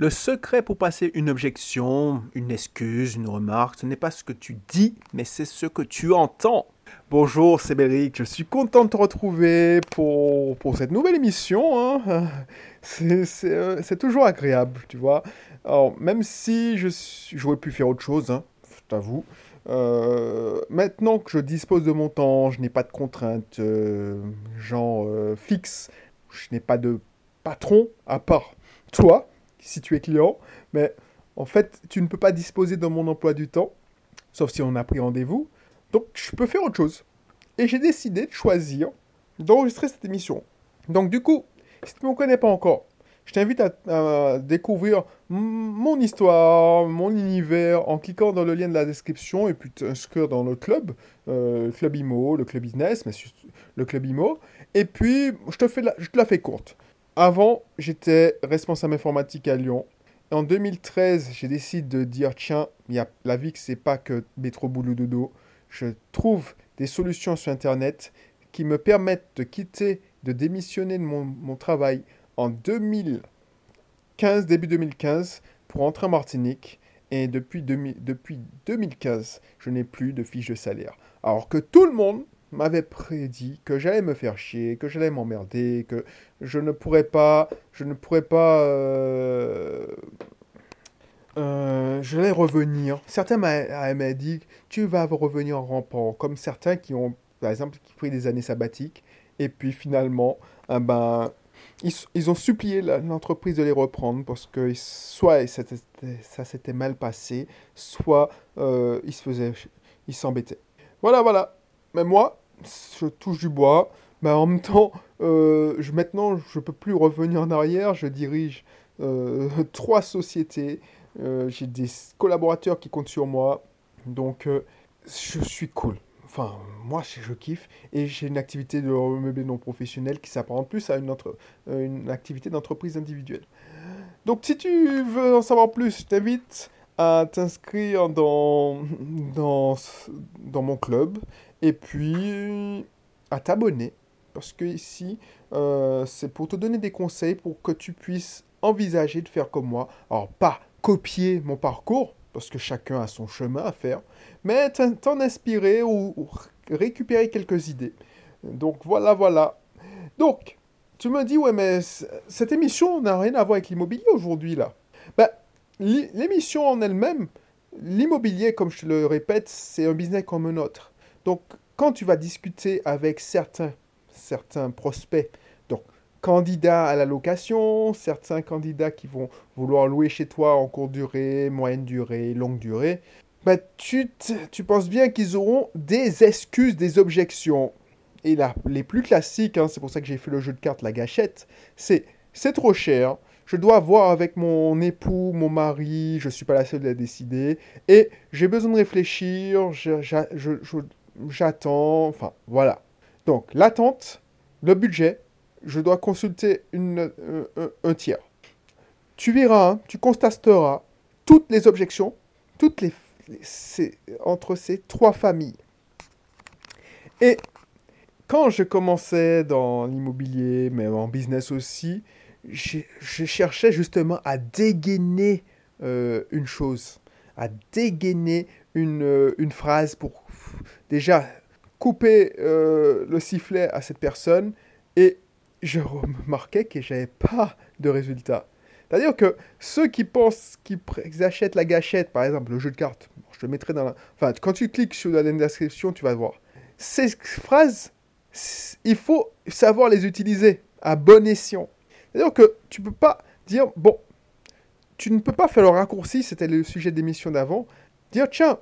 Le secret pour passer une objection, une excuse, une remarque, ce n'est pas ce que tu dis, mais c'est ce que tu entends. Bonjour, c'est Béric, je suis content de te retrouver pour, pour cette nouvelle émission. Hein. Euh, c'est toujours agréable, tu vois. Alors, même si j'aurais pu faire autre chose, hein, je t'avoue. Euh, maintenant que je dispose de mon temps, je n'ai pas de contraintes, euh, genre fixes, je n'ai pas de patron à part toi, si tu es client, mais en fait, tu ne peux pas disposer de mon emploi du temps, sauf si on a pris rendez-vous. Donc, je peux faire autre chose. Et j'ai décidé de choisir d'enregistrer cette émission. Donc, du coup, si tu ne me connais pas encore, je t'invite à, découvrir mon histoire, mon univers en cliquant dans le lien de la description et puis t'inscrire dans le club, euh, club IMO, le club business, mais le club IMO. Et puis, je te, fais je te la fais courte. Avant, j'étais responsable informatique à Lyon. En 2013, j'ai décidé de dire tiens, y a, la vie, c'est pas que métro boulot dodo. Je trouve des solutions sur Internet qui me permettent de quitter, de démissionner de mon, travail en 2015, début 2015, pour entrer en Martinique. Et depuis, depuis 2015, je n'ai plus de fiche de salaire. Alors que tout le monde m'avait prédit que j'allais me faire chier, que j'allais m'emmerder, que je ne pourrais pas, je ne pourrais pas, euh, euh, je vais revenir. Certains m'avaient dit, tu vas revenir en rampant, comme certains qui ont, par exemple, qui pris des années sabbatiques, et puis finalement, eh ben, ils, ont supplié l'entreprise de les reprendre parce que soit ça s'était mal passé, soit euh, ils se faisaient, ils s'embêtaient. Voilà, voilà. Mais moi, je touche du bois. Mais en même temps, euh, je, maintenant, je ne peux plus revenir en arrière. Je dirige euh, trois sociétés. Euh, j'ai des collaborateurs qui comptent sur moi. Donc, je suis cool. Enfin, moi, je, kiffe. Et j'ai une activité de meublé non professionnel qui s'apparente plus à une, autre, une activité d'entreprise individuelle. Donc, si tu veux en savoir plus, je t'invite à t'inscrire dans, dans, dans mon club et puis à t'abonner parce que ici euh, c'est pour te donner des conseils pour que tu puisses envisager de faire comme moi. Alors pas copier mon parcours parce que chacun a son chemin à faire, mais t'en inspirer ou, récupérer quelques idées. Donc voilà, voilà. Donc, tu me dis, ouais, mais cette émission n'a rien à voir avec l'immobilier aujourd'hui, là. Ben, l'émission en elle-même, l'immobilier, comme je le répète, c'est un business comme un autre. Donc, quand tu vas discuter avec certains, prospects, donc candidats à la location, certains candidats qui vont vouloir louer chez toi en courte durée, moyenne durée, longue durée, bah, tu, tu penses bien qu'ils auront des excuses, des objections. Et là, les plus classiques, hein, c'est pour ça que j'ai fait le jeu de cartes La Gâchette, c'est c'est trop cher, je dois voir avec mon époux, mon mari, je ne suis pas la seule à décider, et j'ai besoin de réfléchir, j'attends, enfin voilà. Donc l'attente, le budget, je dois consulter une, un, tiers. Tu verras, hein, tu constateras toutes les objections, toutes les, entre ces trois familles. Et quand je commençais dans l'immobilier, mais en business aussi, je, cherchais justement à dégainer euh, une chose, à dégainer une, euh, une phrase pour déjà couper euh, le sifflet à cette personne et je remarquais que j'avais pas de résultat. C'est-à-dire que ceux qui pensent qu'ils achètent la gâchette, par exemple, le jeu de cartes, je te mettrai dans la... Enfin, quand tu cliques sur la description, tu vas voir. Ces phrases, il faut savoir les utiliser à bon escient. C'est-à-dire que tu peux pas dire, bon, tu ne peux pas faire le raccourci, c'était le sujet d'émission d'avant, dire, tiens,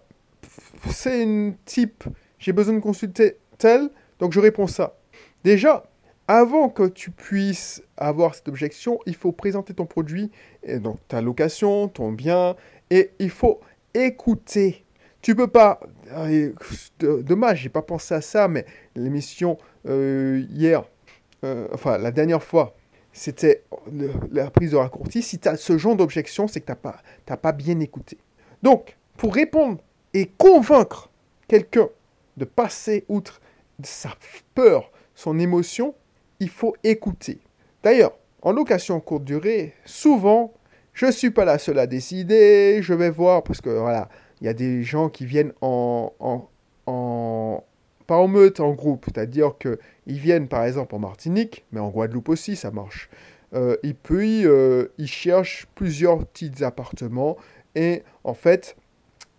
c'est une type, j'ai besoin de consulter tel, donc je réponds ça. Déjà, avant que tu puisses avoir cette objection, il faut présenter ton produit, et donc ta location, ton bien, et il faut écouter. Tu peux pas. Dommage, j'ai pas pensé à ça, mais l'émission euh, hier, euh, enfin la dernière fois, c'était la prise de raccourci. Si tu as ce genre d'objection, c'est que tu n'as pas, pas bien écouté. Donc, pour répondre et convaincre quelqu'un de passer outre sa peur, son émotion, il faut écouter. D'ailleurs, en location courte durée, souvent, je suis pas la seule à décider, je vais voir, parce que voilà, il y a des gens qui viennent en, en, en pas en meute, en groupe, c'est-à-dire qu'ils viennent par exemple en Martinique, mais en Guadeloupe aussi, ça marche. Euh, et puis, euh, ils cherchent plusieurs petits appartements, et en fait,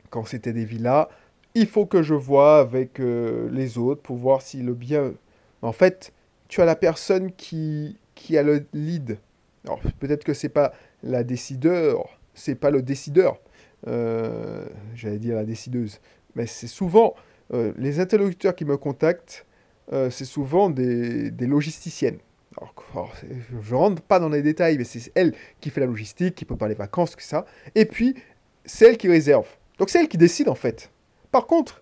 quand c'était des villas, il faut que je vois avec euh, les autres pour voir si le bien... En fait, tu as la personne qui, qui a le lead. Alors, peut-être que c'est pas la décideur, c'est pas le décideur, euh, j'allais dire la décideuse, mais c'est souvent euh, les interlocuteurs qui me contactent, c'est souvent des, des logisticiennes. Alors, je rentre pas dans les détails, mais c'est elle qui fait la logistique, qui prépare les vacances, tout ça. Et puis, c'est elle qui réserve. Donc, c'est elle qui décide en fait. Par contre,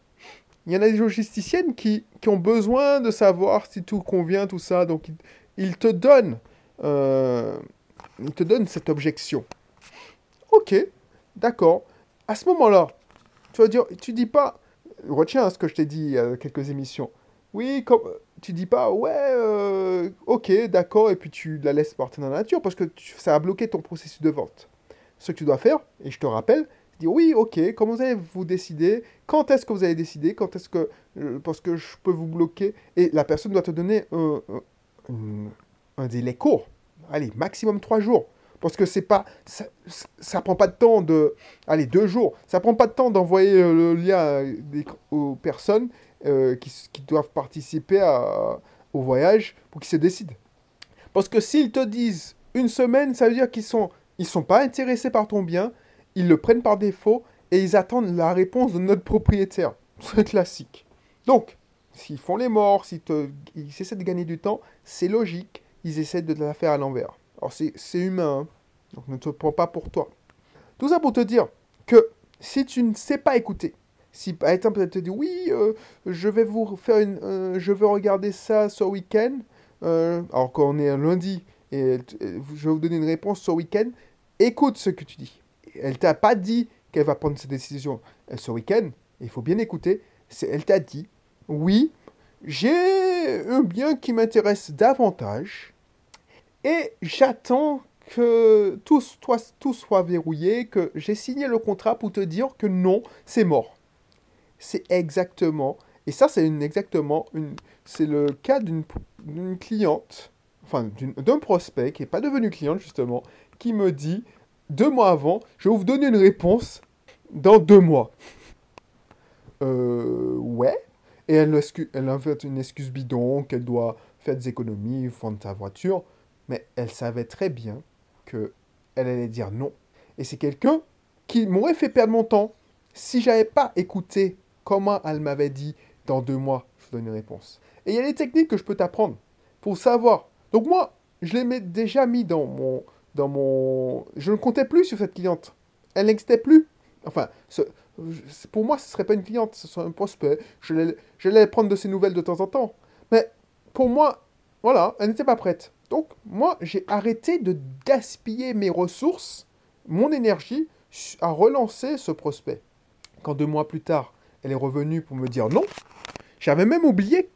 il y en a des logisticiennes qui, qui, ont besoin de savoir si tout convient, tout ça. Donc, ils, te donnent, euh, te donnent cette objection. Ok, d'accord. À ce moment-là, tu vas dire, tu dis pas, retiens ce que je t'ai dit il y a quelques émissions. Oui, comme, tu dis pas, ouais, euh, ok, d'accord, et puis tu la laisses partir dans la nature parce que tu, ça a bloqué ton processus de vente. Ce que tu dois faire, et je te rappelle, oui, ok, comment vous allez vous décider Quand est-ce que vous allez décider Quand est-ce que. Euh, parce que je peux vous bloquer? Et la personne doit te donner un, délai court. Allez, maximum trois jours. Parce que c'est pas. Ça, ça prend pas de temps de. Allez, deux jours. Ça prend pas de temps d'envoyer le lien des, aux personnes euh, qui, qui, doivent participer à, au voyage pour qu'ils se décident. Parce que s'ils te disent une semaine, ça veut dire qu'ils sont. Ils sont pas intéressés par ton bien ils le prennent par défaut et ils attendent la réponse de notre propriétaire. C'est classique. Donc, s'ils font les morts, s'ils ils essaient de gagner du temps, c'est logique, ils essaient de la faire à l'envers. Alors c'est humain, hein. donc ne te prends pas pour toi. Tout ça pour te dire que si tu ne sais pas écouter, si par exemple tu te dis oui, euh, je vais vous faire une, euh, je veux regarder ça ce week-end, euh, alors qu'on est un lundi et je vais vous donner une réponse ce week-end, écoute ce que tu dis elle t'a pas dit qu'elle va prendre cette décision euh, ce week-end. Il faut bien écouter. Elle t'a dit, oui, j'ai un bien qui m'intéresse davantage et j'attends que tout, tout soit verrouillé, que j'ai signé le contrat pour te dire que non, c'est mort. C'est exactement, et ça c'est exactement, c'est le cas d'une cliente, enfin d'un prospect qui n'est pas devenu cliente justement, qui me dit, deux mois avant, je vais vous donner une réponse dans deux mois. Euh, ouais. Et elle, elle a fait une excuse bidon, qu'elle doit faire des économies, vendre sa voiture. Mais elle savait très bien que elle allait dire non. Et c'est quelqu'un qui m'aurait fait perdre mon temps si j'avais pas écouté comment elle m'avait dit dans deux mois, je vous donne une réponse. Et il y a des techniques que je peux t'apprendre pour savoir. Donc moi, je les déjà mis dans mon, dans mon... Je ne comptais plus sur cette cliente. Elle n'existait plus. Enfin, ce... pour moi, ce ne serait pas une cliente, ce serait un prospect. Je l'allais prendre de ses nouvelles de temps en temps. Mais pour moi, voilà, elle n'était pas prête. Donc, moi, j'ai arrêté de gaspiller mes ressources, mon énergie, à relancer ce prospect. Quand deux mois plus tard, elle est revenue pour me dire non, j'avais même oublié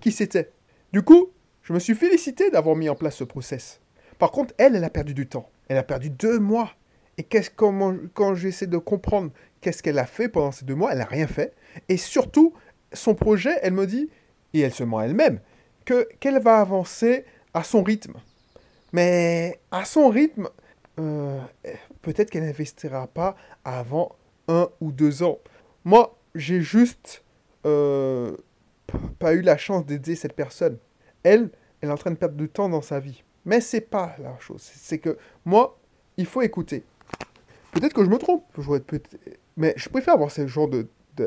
qui c'était. Du coup, je me suis félicité d'avoir mis en place ce process. Par contre, elle, elle a perdu du temps. Elle a perdu deux mois. Et qu'est-ce, quand j'essaie de comprendre qu'est-ce qu'elle a fait pendant ces deux mois, elle n'a rien fait. Et surtout, son projet, elle me dit, et elle se ment elle-même, que, qu'elle va avancer à son rythme. Mais à son rythme, euh, peut-être qu'elle n'investira pas avant un ou deux ans. Moi, j'ai juste euh, pas eu la chance d'aider cette personne. Elle, elle est en train de perdre du temps dans sa vie. Mais c'est pas la chose. C'est que moi, il faut écouter. Peut-être que je me trompe, mais je préfère avoir ce genre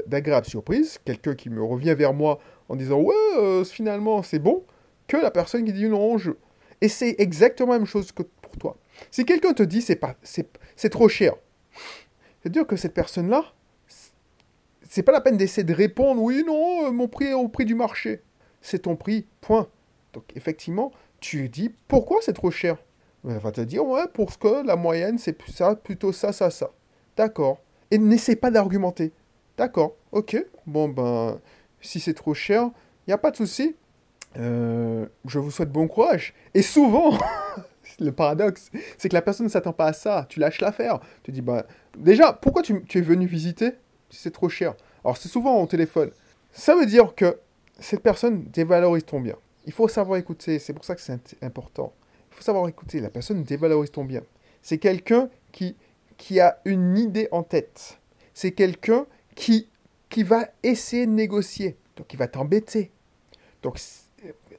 d'agréable surprise, quelqu'un qui me revient vers moi en disant ouais, euh, finalement c'est bon, que la personne qui dit non, je... Et c'est exactement la même chose que pour toi. Si quelqu'un te dit c'est pas, c'est, trop cher, c'est-à-dire que cette personne-là, c'est pas la peine d'essayer de répondre oui, non, euh, mon prix est au prix du marché. C'est ton prix, point. Donc effectivement, tu dis pourquoi c'est trop cher? Elle va te dire ouais, pour que la moyenne c'est ça, plutôt ça, ça, ça. D'accord. Et n'essaie pas d'argumenter. D'accord, ok. Bon ben, si c'est trop cher, il n'y a pas de souci. Euh, je vous souhaite bon courage. Et souvent, le paradoxe, c'est que la personne ne s'attend pas à ça. Tu lâches l'affaire. Tu dis, bah, déjà, pourquoi tu, tu es venu visiter si c'est trop cher? Alors, c'est souvent au téléphone. Ça veut dire que cette personne dévalorise ton bien. Il faut savoir écouter. C'est pour ça que c'est important. Il faut savoir écouter. La personne dévalorise ton bien. C'est quelqu'un qui, qui a une idée en tête. C'est quelqu'un qui, qui va essayer de négocier. Donc, il va t'embêter. Donc,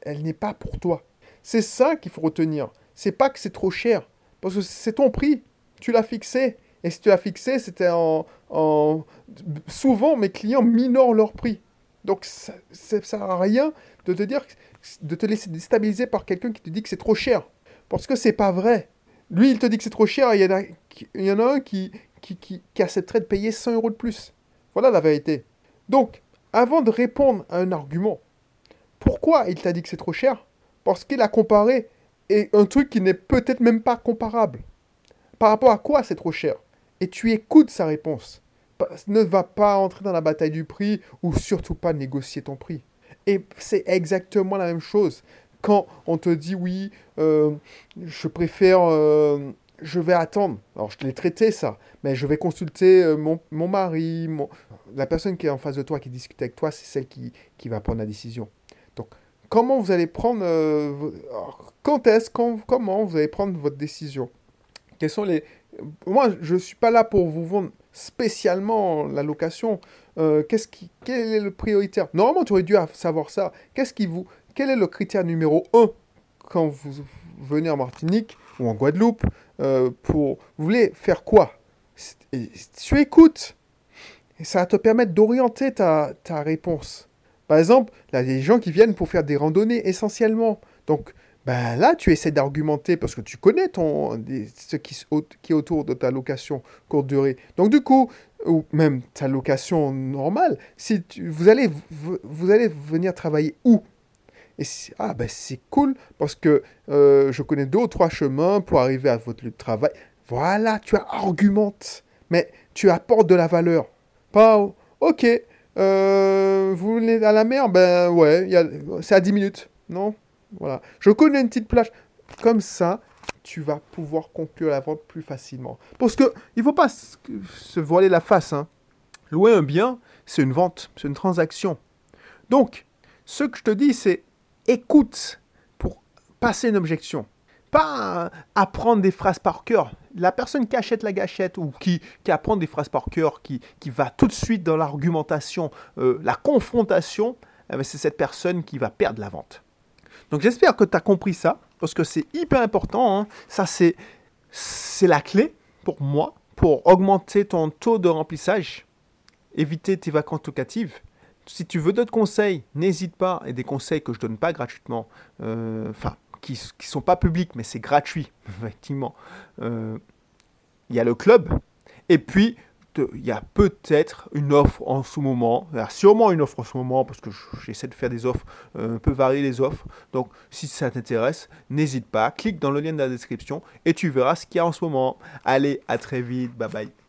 elle n'est pas pour toi. C'est ça qu'il faut retenir. C'est pas que c'est trop cher. Parce que c'est ton prix. Tu l'as fixé. Et si tu l'as fixé, c'était en, en... Souvent, mes clients minorent leur prix. Donc, ça ne sert à rien de te dire, de te laisser déstabiliser par quelqu'un qui te dit que c'est trop cher. Parce que c'est pas vrai. Lui, il te dit que c'est trop cher, il y en a, un qui, qui, qui, qui accepterait de payer 100 euros de plus. Voilà la vérité. Donc, avant de répondre à un argument, pourquoi il t'a dit que c'est trop cher? Parce qu'il a comparé et un truc qui n'est peut-être même pas comparable. Par rapport à quoi c'est trop cher? Et tu écoutes sa réponse. Ne va pas entrer dans la bataille du prix ou surtout pas négocier ton prix. Et c'est exactement la même chose. Quand on te dit oui, euh, je préfère, euh, je vais attendre. Alors je l'ai traité ça, mais je vais consulter euh, mon, mon, mari, la personne qui est en face de toi, qui discute avec toi, c'est celle qui, qui va prendre la décision. Donc comment vous allez prendre, quand est-ce, comment vous allez prendre votre décision? Quels sont les... Moi, je ne suis pas là pour vous vendre spécialement la location. Euh, qu'est-ce qui, quel est le prioritaire? Normalement, tu aurais dû savoir ça. Qu'est-ce qui vous, quel est le critère numéro un quand vous venez en Martinique ou en Guadeloupe euh, pour vous voulez faire quoi? Et Tu écoutes ça va te permettre d'orienter ta, ta réponse. Par exemple, il y a des gens qui viennent pour faire des randonnées essentiellement. Donc, ben là, tu essaies d'argumenter parce que tu connais ce qui, est autour de ta location courte durée. Donc du coup, ou même ta location normale, si vous, allez, vous, allez venir travailler où? Ah ben c'est cool parce que euh, je connais deux ou trois chemins pour arriver à votre lieu de travail. Voilà, tu argumentes, mais tu apportes de la valeur. Pas, ok, euh, vous voulez à la mer, ben ouais, c'est à 10 minutes, non? Voilà. Je connais une petite plage. Comme ça, tu vas pouvoir conclure la vente plus facilement. Parce que il faut pas se voiler la face. Hein. Louer un bien, c'est une vente, c'est une transaction. Donc, ce que je te dis, c'est écoute pour passer une objection. Pas apprendre des phrases par cœur. La personne qui achète la gâchette ou qui, qui apprend des phrases par cœur, qui, qui va tout de suite dans l'argumentation, euh, la confrontation, eh ben, c'est cette personne qui va perdre la vente. Donc j'espère que tu as compris ça, parce que c'est hyper important. Hein. Ça, c'est, c'est la clé pour moi, pour augmenter ton taux de remplissage, éviter tes vacances locatives. Si tu veux d'autres conseils, n'hésite pas, et des conseils que je donne pas gratuitement, euh, enfin, qui ne sont pas publics, mais c'est gratuit, effectivement. Euh, il y a le club, et puis il y a peut-être une offre en ce moment. Il y a sûrement une offre en ce moment parce que j'essaie de faire des offres, euh, un peu varier les offres. Donc, si ça t'intéresse, n'hésite pas, clique dans le lien de la description et tu verras ce qu'il y a en ce moment. Allez, à très vite, bye bye.